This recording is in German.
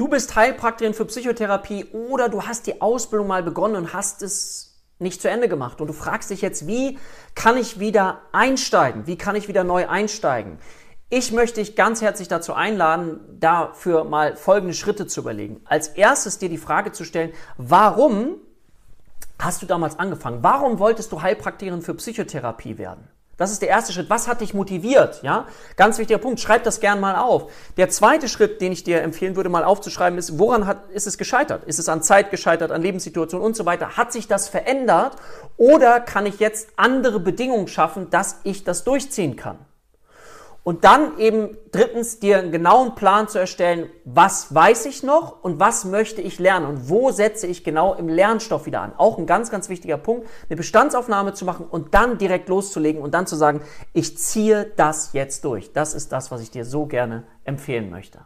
Du bist Heilpraktikerin für Psychotherapie oder du hast die Ausbildung mal begonnen und hast es nicht zu Ende gemacht und du fragst dich jetzt, wie kann ich wieder einsteigen? Wie kann ich wieder neu einsteigen? Ich möchte dich ganz herzlich dazu einladen, dafür mal folgende Schritte zu überlegen. Als erstes dir die Frage zu stellen, warum hast du damals angefangen? Warum wolltest du Heilpraktikerin für Psychotherapie werden? Das ist der erste Schritt. Was hat dich motiviert? Ja, ganz wichtiger Punkt. Schreib das gern mal auf. Der zweite Schritt, den ich dir empfehlen würde, mal aufzuschreiben, ist, woran hat, ist es gescheitert? Ist es an Zeit gescheitert, an Lebenssituationen und so weiter? Hat sich das verändert? Oder kann ich jetzt andere Bedingungen schaffen, dass ich das durchziehen kann? Und dann eben drittens dir einen genauen Plan zu erstellen, was weiß ich noch und was möchte ich lernen und wo setze ich genau im Lernstoff wieder an. Auch ein ganz, ganz wichtiger Punkt, eine Bestandsaufnahme zu machen und dann direkt loszulegen und dann zu sagen, ich ziehe das jetzt durch. Das ist das, was ich dir so gerne empfehlen möchte.